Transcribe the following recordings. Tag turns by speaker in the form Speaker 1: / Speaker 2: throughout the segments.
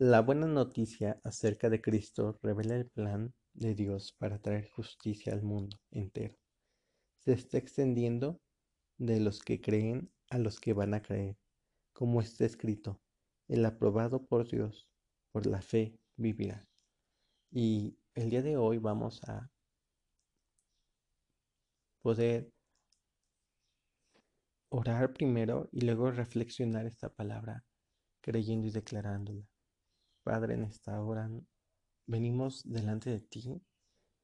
Speaker 1: La buena noticia acerca de Cristo revela el plan de Dios para traer justicia al mundo entero. Se está extendiendo de los que creen a los que van a creer, como está escrito, el aprobado por Dios, por la fe vivirá. Y el día de hoy vamos a poder orar primero y luego reflexionar esta palabra, creyendo y declarándola. Padre, en esta hora venimos delante de ti,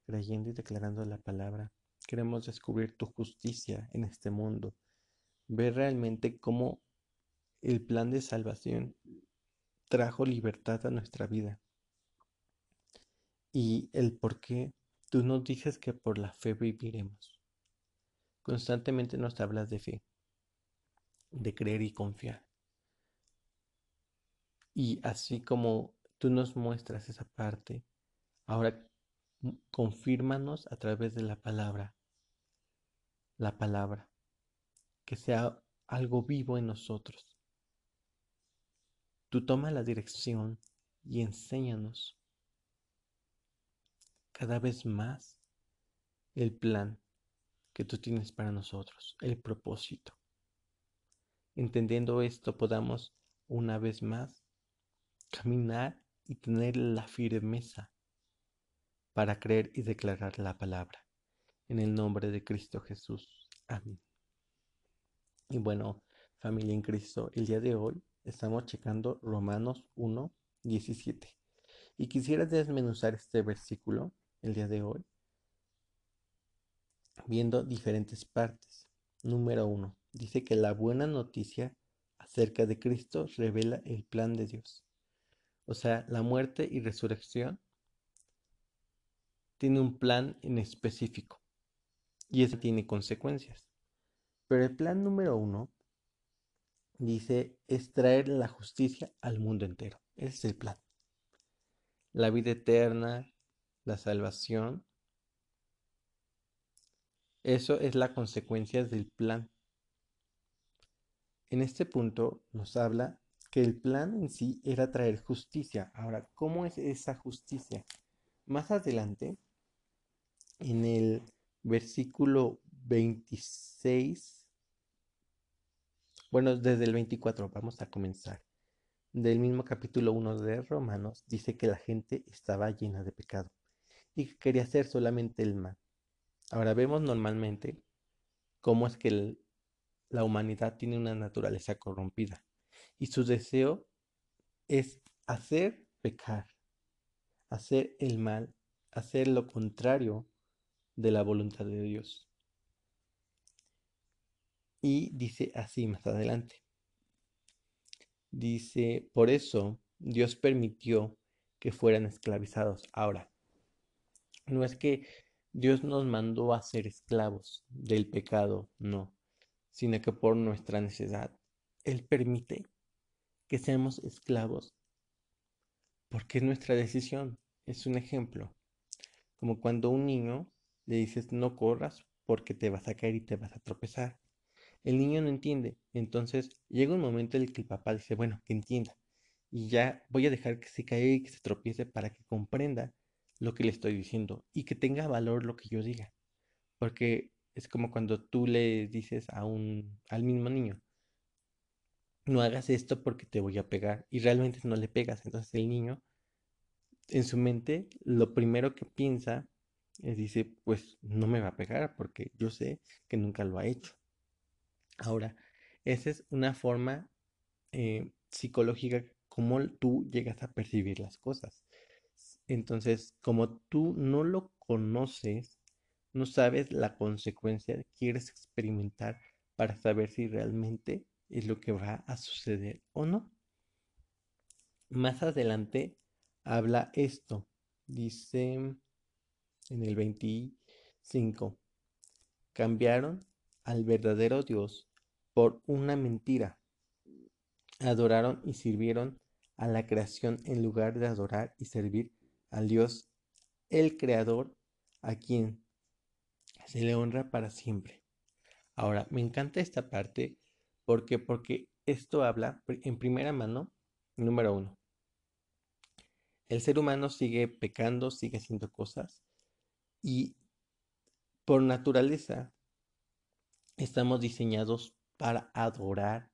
Speaker 1: creyendo y declarando la palabra. Queremos descubrir tu justicia en este mundo, ver realmente cómo el plan de salvación trajo libertad a nuestra vida y el por qué tú nos dices que por la fe viviremos. Constantemente nos hablas de fe, de creer y confiar. Y así como tú nos muestras esa parte, ahora confírmanos a través de la palabra, la palabra, que sea algo vivo en nosotros. Tú toma la dirección y enséñanos cada vez más el plan que tú tienes para nosotros, el propósito. Entendiendo esto, podamos una vez más caminar y tener la firmeza para creer y declarar la palabra. En el nombre de Cristo Jesús. Amén. Y bueno, familia en Cristo, el día de hoy estamos checando Romanos 1, 17. Y quisiera desmenuzar este versículo el día de hoy viendo diferentes partes. Número uno, dice que la buena noticia acerca de Cristo revela el plan de Dios. O sea, la muerte y resurrección tiene un plan en específico y eso tiene consecuencias. Pero el plan número uno dice es traer la justicia al mundo entero. Ese es el plan. La vida eterna, la salvación. Eso es la consecuencia del plan. En este punto nos habla que el plan en sí era traer justicia. Ahora, ¿cómo es esa justicia? Más adelante, en el versículo 26, bueno, desde el 24 vamos a comenzar. Del mismo capítulo 1 de Romanos dice que la gente estaba llena de pecado y que quería hacer solamente el mal. Ahora vemos normalmente cómo es que la humanidad tiene una naturaleza corrompida y su deseo es hacer pecar, hacer el mal, hacer lo contrario de la voluntad de Dios. Y dice así más adelante. Dice, por eso Dios permitió que fueran esclavizados. Ahora, no es que Dios nos mandó a ser esclavos del pecado, no, sino que por nuestra necesidad, Él permite que seamos esclavos porque es nuestra decisión. Es un ejemplo, como cuando un niño le dices no corras porque te vas a caer y te vas a tropezar. El niño no entiende, entonces llega un momento en el que el papá dice, bueno, que entienda, y ya voy a dejar que se caiga y que se tropiece para que comprenda lo que le estoy diciendo y que tenga valor lo que yo diga. Porque es como cuando tú le dices a un, al mismo niño, no hagas esto porque te voy a pegar y realmente no le pegas. Entonces el niño en su mente lo primero que piensa es dice, pues no me va a pegar porque yo sé que nunca lo ha hecho. Ahora, esa es una forma eh, psicológica como tú llegas a percibir las cosas. Entonces, como tú no lo conoces, no sabes la consecuencia, quieres experimentar para saber si realmente es lo que va a suceder o no. Más adelante habla esto, dice en el 25, cambiaron al verdadero Dios por una mentira, adoraron y sirvieron a la creación en lugar de adorar y servir al Dios, el Creador, a quien se le honra para siempre. Ahora, me encanta esta parte porque, porque esto habla en primera mano, número uno, El ser humano sigue pecando, sigue haciendo cosas y por naturaleza estamos diseñados para adorar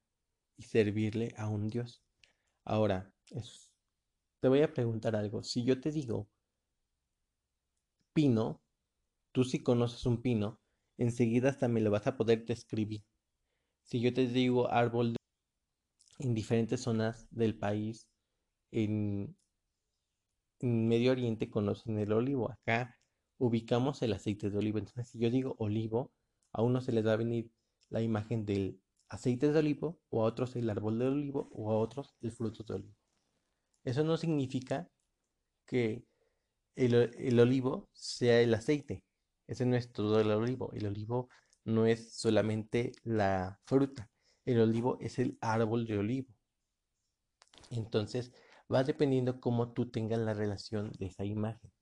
Speaker 1: y servirle a un Dios. Ahora, te voy a preguntar algo. Si yo te digo pino, tú si conoces un pino, enseguida hasta me lo vas a poder describir. Si yo te digo árbol en diferentes zonas del país, en, Medio Oriente conocen el olivo. Acá ubicamos el aceite de olivo. Entonces, si yo digo olivo, a uno se les va a venir la imagen del aceite de olivo, o a otros el árbol de olivo, o a otros el fruto de olivo. Eso no significa que el, olivo sea el aceite. Ese no es todo el olivo. El olivo no es solamente la fruta. El olivo es el árbol de olivo. Entonces, va dependiendo cómo tú tengas la relación de esa imagen.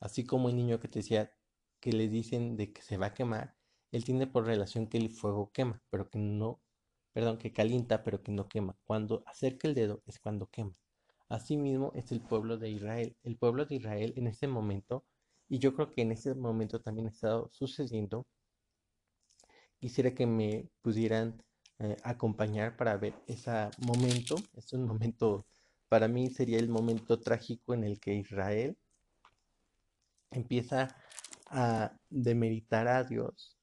Speaker 1: Así como el niño que te decía que le dicen de que se va a quemar, él tiene por relación que el fuego quema, pero que no, perdón, que calienta, pero que no quema. Cuando acerca el dedo es cuando quema. Asimismo es el pueblo de Israel. El pueblo de Israel en ese momento, y yo creo que en ese momento también ha estado sucediendo, quisiera que me pudieran eh, acompañar para ver ese momento. Es un momento, para mí sería el momento trágico en el que Israel empieza a demeritar a Dios.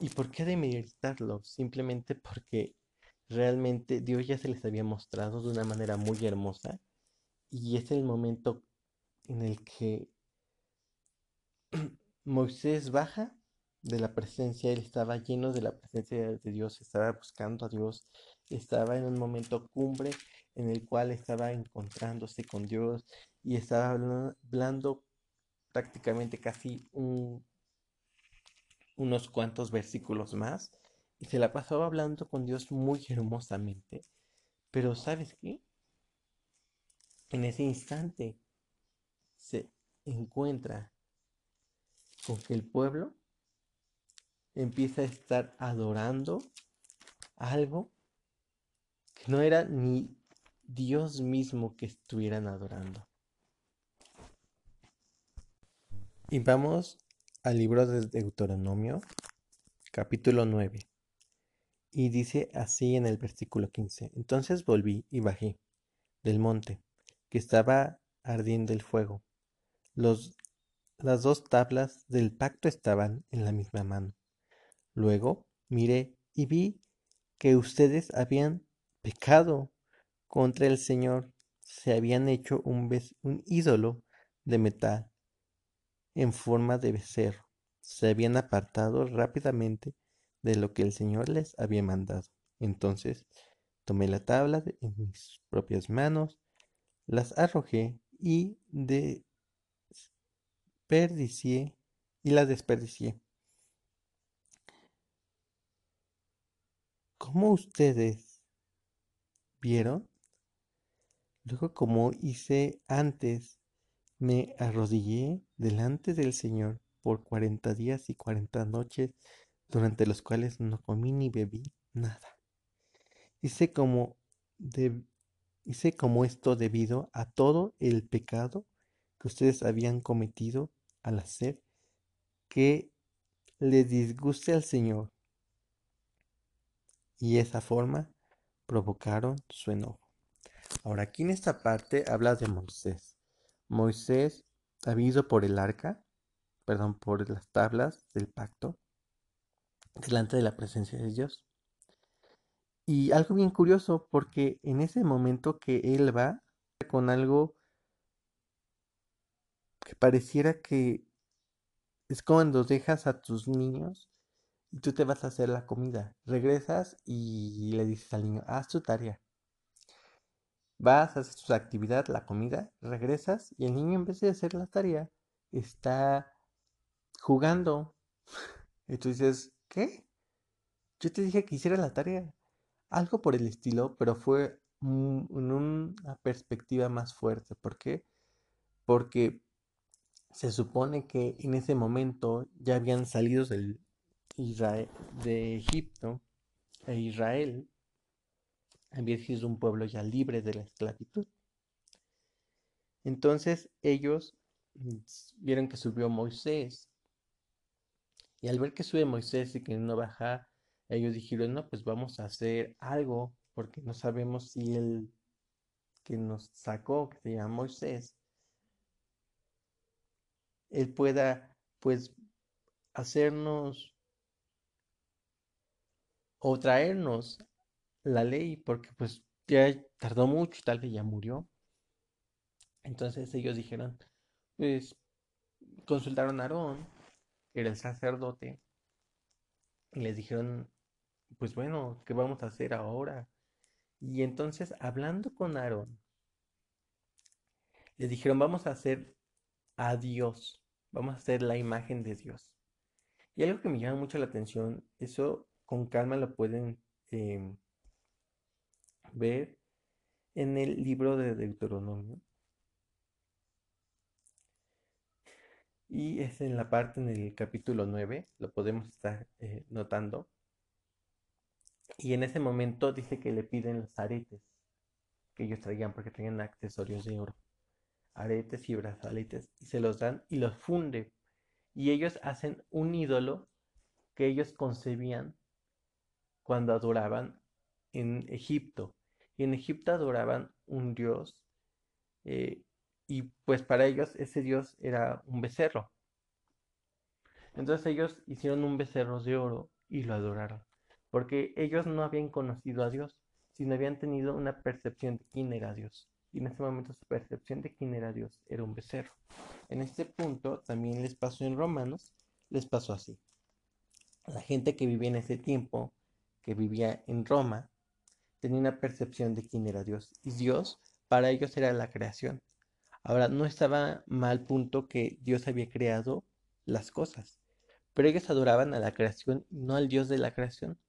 Speaker 1: ¿Y por qué demeritarlo? Simplemente porque realmente Dios ya se les había mostrado de una manera muy hermosa y es el momento en el que Moisés baja de la presencia, él estaba lleno de la presencia de Dios, estaba buscando a Dios, estaba en un momento cumbre en el cual estaba encontrándose con Dios y estaba hablando prácticamente casi unos cuantos versículos más y se la pasaba hablando con Dios muy hermosamente. Pero ¿sabes qué? En ese instante se encuentra con que el pueblo empieza a estar adorando algo que no era ni Dios mismo que estuvieran adorando. Y vamos al libro de Deuteronomio, capítulo 9. Y dice así en el versículo 15. Entonces volví y bajé del monte, que estaba ardiendo el fuego. Los, las dos tablas del pacto estaban en la misma mano. Luego miré y vi que ustedes habían pecado contra el Señor, se habían hecho un, ídolo de metal en forma de becerro. Se habían apartado rápidamente de lo que el Señor les había mandado. Entonces tomé la tabla en mis propias manos, las arrojé y desperdicié y las desperdicié. ¿Cómo ustedes vieron? Luego, como hice antes, me arrodillé delante del Señor por cuarenta días y cuarenta noches, durante los cuales no comí ni bebí nada. Hice como, hice como esto debido a todo el pecado que ustedes habían cometido al hacer que le disguste al Señor. Y esa forma provocaron su enojo. Ahora aquí en esta parte habla de Moisés. Moisés había ido por el arca, perdón, por las tablas del pacto, delante de la presencia de Dios. Y algo bien curioso, porque en ese momento que él va con algo que pareciera que es cuando dejas a tus niños tú te vas a hacer la comida. Regresas y le dices al niño, haz tu tarea. Vas, haces tu actividad, la comida, regresas y el niño en vez de hacer la tarea está jugando. Y tú dices, ¿qué? Yo te dije que hiciera la tarea. Algo por el estilo, pero fue en una perspectiva más fuerte. ¿Por qué? Porque se supone que en ese momento ya habían salido del De Egipto e Israel había sido un pueblo ya libre de la esclavitud. Entonces ellos mm, vieron que subió Moisés. Y al ver que sube Moisés y que no baja, ellos dijeron, no, pues vamos a hacer algo, porque no sabemos si el que nos sacó, que se llama Moisés, él pueda, pues, hacernos o traernos la ley, porque pues ya tardó mucho y tal vez ya murió. Entonces ellos dijeron, pues consultaron a Aarón, que era el sacerdote, y les dijeron, pues bueno, ¿qué vamos a hacer ahora? Y entonces, hablando con Aarón, le dijeron, vamos a hacer a Dios, vamos a hacer la imagen de Dios. Y algo que me llama mucho la atención, eso con calma lo pueden em, ver en el libro de Deuteronomio. Y es en la parte en el capítulo 9, lo podemos estar eh, notando. Y en ese momento dice que le piden los aretes que ellos traían porque tenían accesorios de oro. Aretes y brazaletes. Y se los dan y los funde. Y ellos hacen un ídolo que ellos concebían cuando adoraban en Egipto. Y en Egipto adoraban un dios. Eh, y pues para ellos ese dios era un becerro. Entonces ellos hicieron un becerro de oro y lo adoraron porque ellos no habían conocido a Dios, sino habían tenido una percepción de quién era Dios. Y en ese momento su percepción de quién era Dios era un becerro. En este punto también les pasó en Romanos, les pasó así. La gente que vivía en ese tiempo, que vivía en Roma, tenía una percepción de quién era Dios. Y Dios para ellos era la creación. Ahora, no estaba mal punto que Dios había creado las cosas, pero ellos adoraban a la creación, no al Dios de la creación.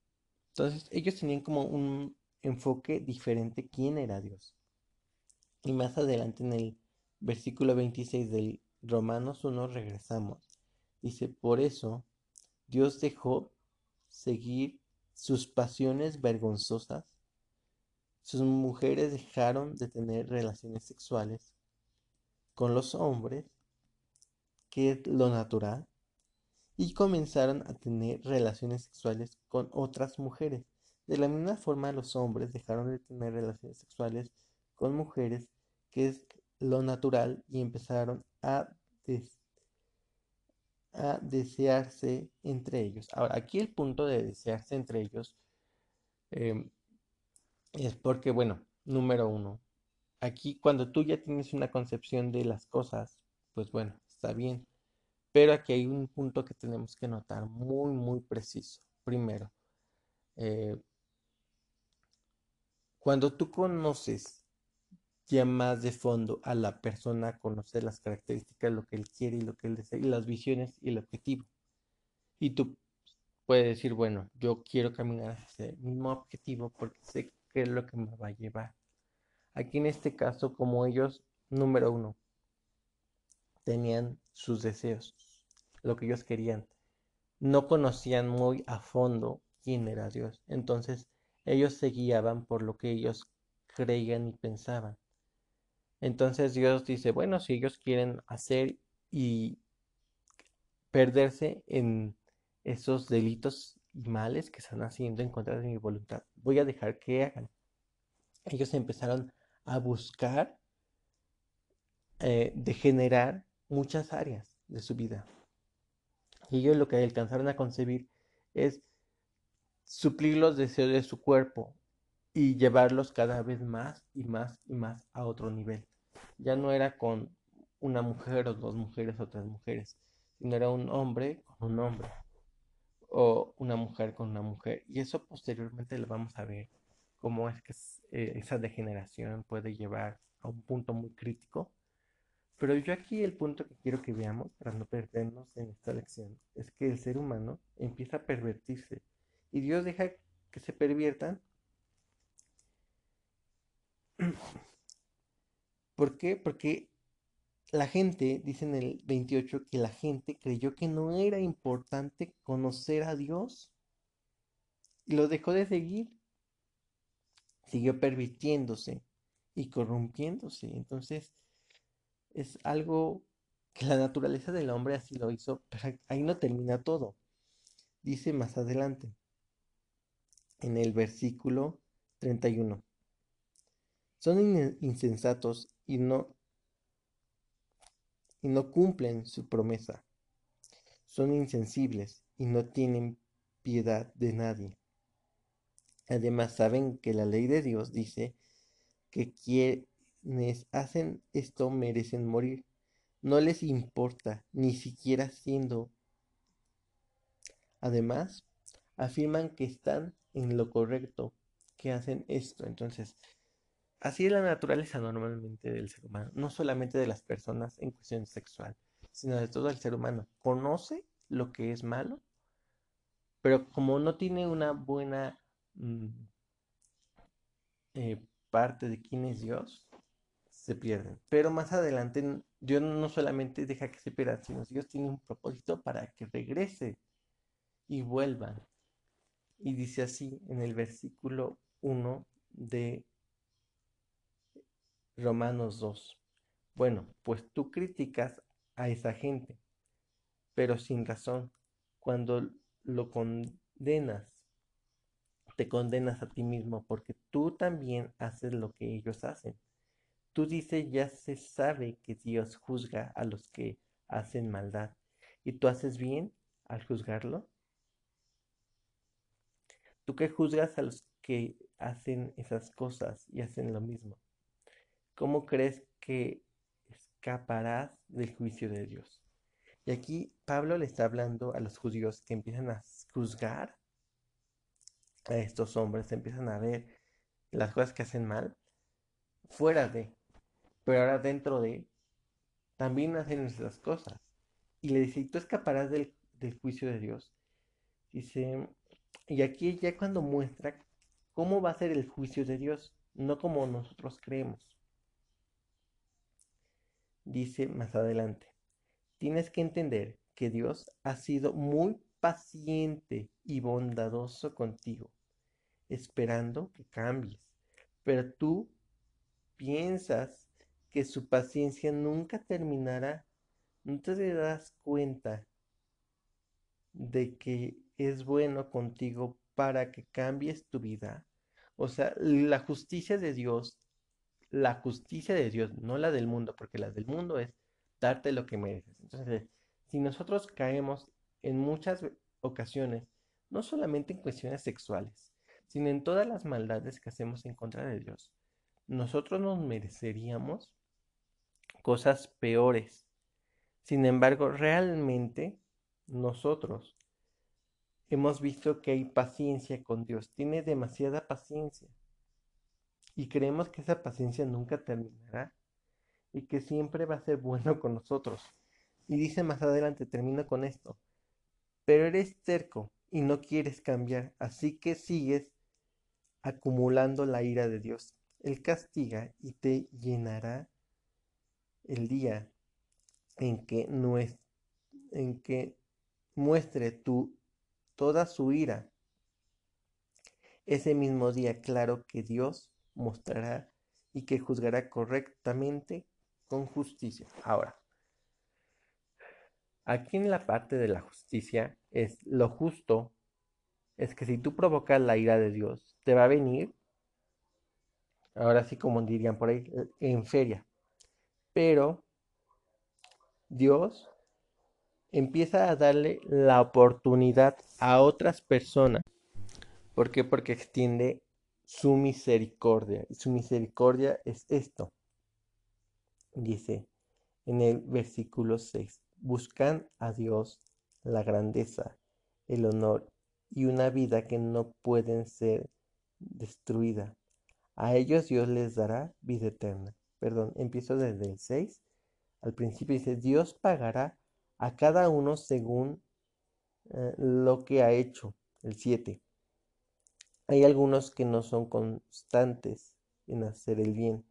Speaker 1: Entonces ellos tenían como un enfoque diferente quién era Dios. Y más adelante en el versículo 26 del Romanos 1 regresamos. Dice, por eso Dios dejó seguir sus pasiones vergonzosas. Sus mujeres dejaron de tener relaciones sexuales con los hombres, que es lo natural, y comenzaron a tener relaciones sexuales con otras mujeres. De la misma forma, los hombres dejaron de tener relaciones sexuales con mujeres, que es lo natural, y empezaron a, a desearse entre ellos. Ahora, aquí el punto de desearse entre ellos em, es porque, bueno, número uno, aquí cuando tú ya tienes una concepción de las cosas, pues bueno, está bien. Pero aquí hay un punto que tenemos que notar muy, muy preciso. Primero, eh, cuando tú conoces ya más de fondo a la persona, conoces las características, lo que él quiere y lo que él desea, y las visiones y el objetivo. Y tú puedes decir, bueno, yo quiero caminar hacia ese mismo objetivo porque sé qué es lo que me va a llevar. Aquí en este caso, como ellos, número uno, tenían sus deseos, lo que ellos querían. No conocían muy a fondo quién era Dios. Entonces ellos se guiaban por lo que ellos creían y pensaban. Entonces Dios dice, bueno, si ellos quieren hacer y perderse en esos delitos y males que están haciendo en contra de mi voluntad, voy a dejar que hagan. Ellos empezaron a buscar eh, degenerar muchas áreas de su vida. Y ellos lo que alcanzaron a concebir es suplir los deseos de su cuerpo y llevarlos cada vez más y más y más a otro nivel. Ya no era con una mujer o dos mujeres o tres mujeres, sino era un hombre con un hombre o una mujer con una mujer. Y eso posteriormente lo vamos a ver cómo es que eh, esa degeneración puede llevar a un punto muy crítico pero yo aquí el punto que quiero que veamos, para no perdernos en esta lección, es que el ser humano empieza a pervertirse y Dios deja que se perviertan. ¿Por qué? Porque la gente, dice en el 28, que la gente creyó que no era importante conocer a Dios y lo dejó de seguir. Siguió pervirtiéndose y corrompiéndose. Entonces, es algo que la naturaleza del hombre así lo hizo, pero ahí no termina todo. Dice más adelante, en el versículo 31. Son insensatos y no, y no cumplen su promesa. Son insensibles y no tienen piedad de nadie. Además saben que la ley de Dios dice que quienes hacen esto merecen morir. No les importa, ni siquiera siendo. Además, afirman que están en lo correcto, que hacen esto. Entonces, así es la naturaleza normalmente del ser humano, no solamente de las personas en cuestión sexual, sino de todo el ser humano. Conoce lo que es malo, pero como no tiene una buena mm, eh, parte de quién es Dios, se pierden. Pero más adelante, Dios no solamente deja que se pierdan, sino Dios tiene un propósito para que regrese y vuelvan. Y dice así en el versículo 1 de Romanos 2. Bueno, pues tú criticas a esa gente, pero sin razón. Cuando lo condenas, te condenas a ti mismo porque tú también haces lo que ellos hacen. Tú dices, ya se sabe que Dios juzga a los que hacen maldad. ¿Y tú haces bien al juzgarlo? ¿Tú qué juzgas a los que hacen esas cosas y hacen lo mismo? ¿Cómo crees que escaparás del juicio de Dios? Y aquí Pablo le está hablando a los judíos que empiezan a juzgar a estos hombres, empiezan a ver las cosas que hacen mal fuera de, pero ahora dentro de, también hacen esas cosas. Y le dice, ¿y tú escaparás del, del juicio de Dios? Dice, y aquí ya cuando muestra cómo va a ser el juicio de Dios, no como nosotros creemos. Dice más adelante, tienes que entender que Dios ha sido muy paciente y bondadoso contigo, esperando que cambies. Pero tú piensas que su paciencia nunca terminará. No te das cuenta de que es bueno contigo para que cambies tu vida. O sea, la justicia de Dios, la justicia de Dios, no la del mundo, porque la del mundo es darte lo que mereces. Entonces, si nosotros caemos en muchas ocasiones, no solamente en cuestiones sexuales, sino en todas las maldades que hacemos en contra de Dios, nosotros nos mereceríamos cosas peores. Sin embargo, realmente nosotros hemos visto que hay paciencia con Dios, tiene demasiada paciencia. Y creemos que esa paciencia nunca terminará y que siempre va a ser bueno con nosotros. Y dice más adelante, termino con esto, pero eres cerco y no quieres cambiar, así que sigues acumulando la ira de Dios. Él castiga y te llenará el día en que, muestre toda su ira. Ese mismo día, claro que Dios mostrará y que juzgará correctamente con justicia. Ahora, aquí en la parte de la justicia es lo justo, es que si tú provocas la ira de Dios, te va a venir, ahora sí como dirían por ahí, en feria. Pero Dios empieza a darle la oportunidad a otras personas. ¿Por qué? Porque extiende su misericordia. Y su misericordia es esto. Dice en el versículo 6, buscan a Dios la grandeza, el honor y una vida que no pueden ser destruida. A ellos Dios les dará vida eterna. Perdón, empiezo desde el 6. Al principio dice, Dios pagará a cada uno según eh, lo que ha hecho. El 7. Hay algunos que no son constantes en hacer el bien.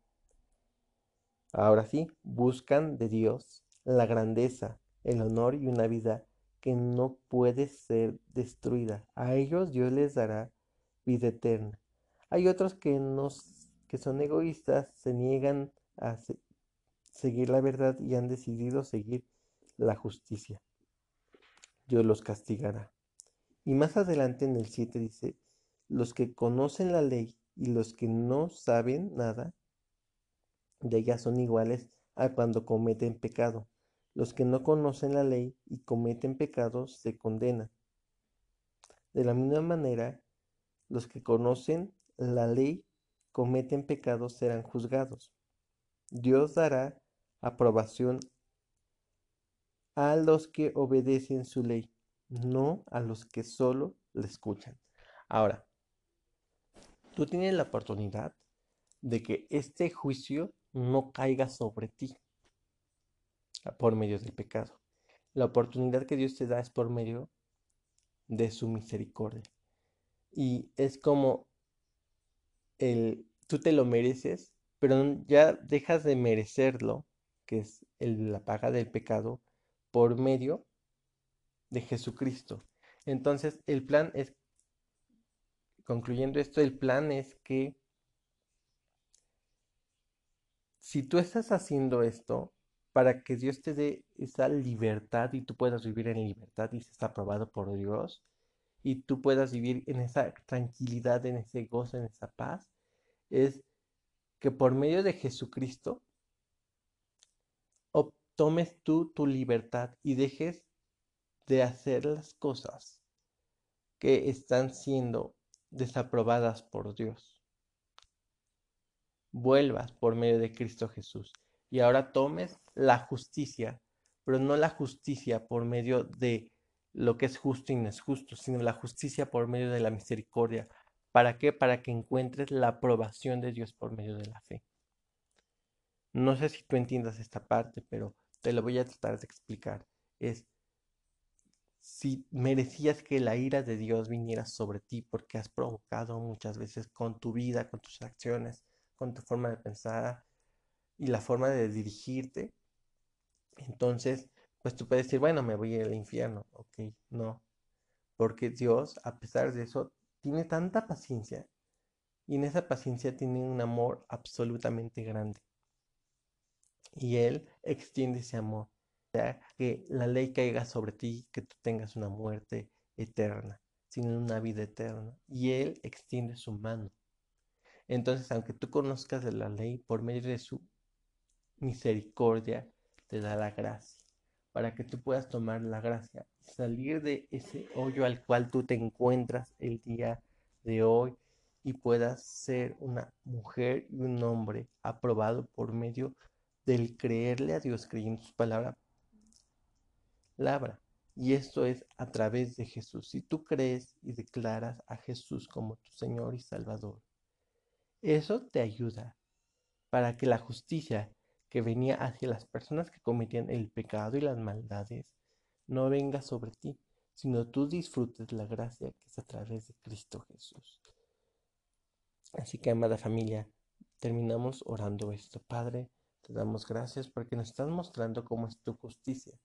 Speaker 1: Ahora sí, buscan de Dios la grandeza, el honor y una vida que no puede ser destruida. A ellos Dios les dará vida eterna. Hay otros que, que son egoístas, se niegan a seguir la verdad y han decidido seguir la justicia. Dios los castigará. Y más adelante en el 7 dice, los que conocen la ley y los que no saben nada de ella son iguales a cuando cometen pecado. Los que no conocen la ley y cometen pecados se condenan. De la misma manera, los que conocen la ley cometen pecados serán juzgados. Dios dará aprobación a los que obedecen su ley, no a los que solo le escuchan. Ahora, tú tienes la oportunidad de que este juicio no caiga sobre ti por medio del pecado. La oportunidad que Dios te da es por medio de su misericordia. Y es como el, tú te lo mereces, pero ya dejas de merecerlo, que es la paga del pecado, por medio de Jesucristo. Entonces, el plan es, concluyendo esto, el plan es que si tú estás haciendo esto para que Dios te dé esa libertad y tú puedas vivir en libertad y se está aprobado por Dios y tú puedas vivir en esa tranquilidad, en ese gozo, en esa paz, es que por medio de Jesucristo tomes tú tu libertad y dejes de hacer las cosas que están siendo desaprobadas por Dios vuelvas por medio de Cristo Jesús y ahora tomes la justicia, pero no la justicia por medio de lo que es justo y no es justo, sino la justicia por medio de la misericordia. ¿Para qué? Para que encuentres la aprobación de Dios por medio de la fe. No sé si tú entiendas esta parte, pero te lo voy a tratar de explicar. Es si merecías que la ira de Dios viniera sobre ti porque has provocado muchas veces con tu vida, con tus acciones, con tu forma de pensar y la forma de dirigirte, entonces, pues tú puedes decir, bueno, me voy al infierno. Ok, no. Porque Dios, a pesar de eso, tiene tanta paciencia. Y en esa paciencia tiene un amor absolutamente grande. Y Él extiende ese amor. Sea, que la ley caiga sobre ti, que tú tengas una muerte eterna, sino una vida eterna. Y Él extiende su mano entonces, aunque tú conozcas de la ley, por medio de su misericordia, te da la gracia, para que tú puedas tomar la gracia, salir de ese hoyo al cual tú te encuentras el día de hoy y puedas ser una mujer y un hombre aprobado por medio del creerle a Dios creyendo su palabra. Y esto es a través de Jesús. Si tú crees y declaras a Jesús como tu Señor y Salvador, eso te ayuda para que la justicia que venía hacia las personas que cometían el pecado y las maldades no venga sobre ti, sino tú disfrutes la gracia que es a través de Cristo Jesús. Así que, amada familia, terminamos orando esto. Padre, te damos gracias porque nos estás mostrando cómo es tu justicia.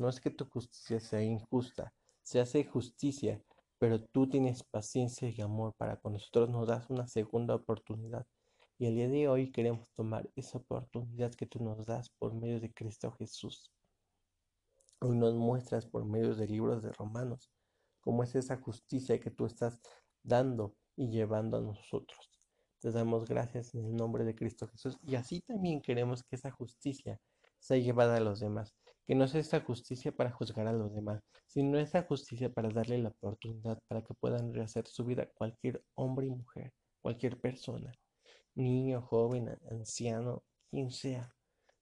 Speaker 1: No es que tu justicia sea injusta, se hace justicia pero tú tienes paciencia y amor para con nosotros, nos das una segunda oportunidad. Y el día de hoy queremos tomar esa oportunidad que tú nos das por medio de Cristo Jesús. Hoy nos muestras por medio de libros de Romanos cómo es esa justicia que tú estás dando y llevando a nosotros. Te damos gracias en el nombre de Cristo Jesús y así también queremos que esa justicia sea llevada a los demás que no sea esta justicia para juzgar a los demás, sino esta justicia para darle la oportunidad para que puedan rehacer su vida cualquier hombre y mujer, cualquier persona, niño, joven, anciano, quien sea,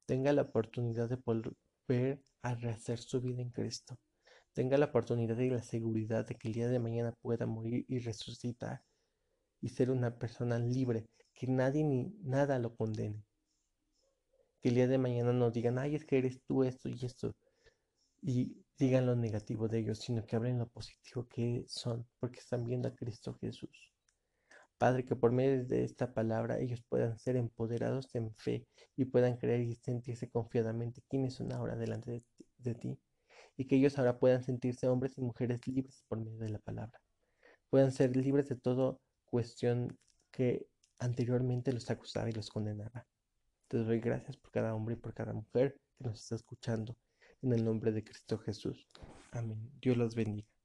Speaker 1: tenga la oportunidad de volver a rehacer su vida en Cristo, tenga la oportunidad y la seguridad de que el día de mañana pueda morir y resucitar y ser una persona libre, que nadie ni nada lo condene que el día de mañana no digan, ay, es que eres tú esto y esto, y digan lo negativo de ellos, sino que hablen lo positivo que son, porque están viendo a Cristo Jesús. Padre, que por medio de esta palabra ellos puedan ser empoderados en fe y puedan creer y sentirse confiadamente quiénes son ahora delante de, de ti. Y que ellos ahora puedan sentirse hombres y mujeres libres por medio de la palabra. Puedan ser libres de toda cuestión que anteriormente los acusaba y los condenaba Te doy gracias por cada hombre y por cada mujer que nos está escuchando. En el nombre de Cristo Jesús. Amén. Dios los bendiga.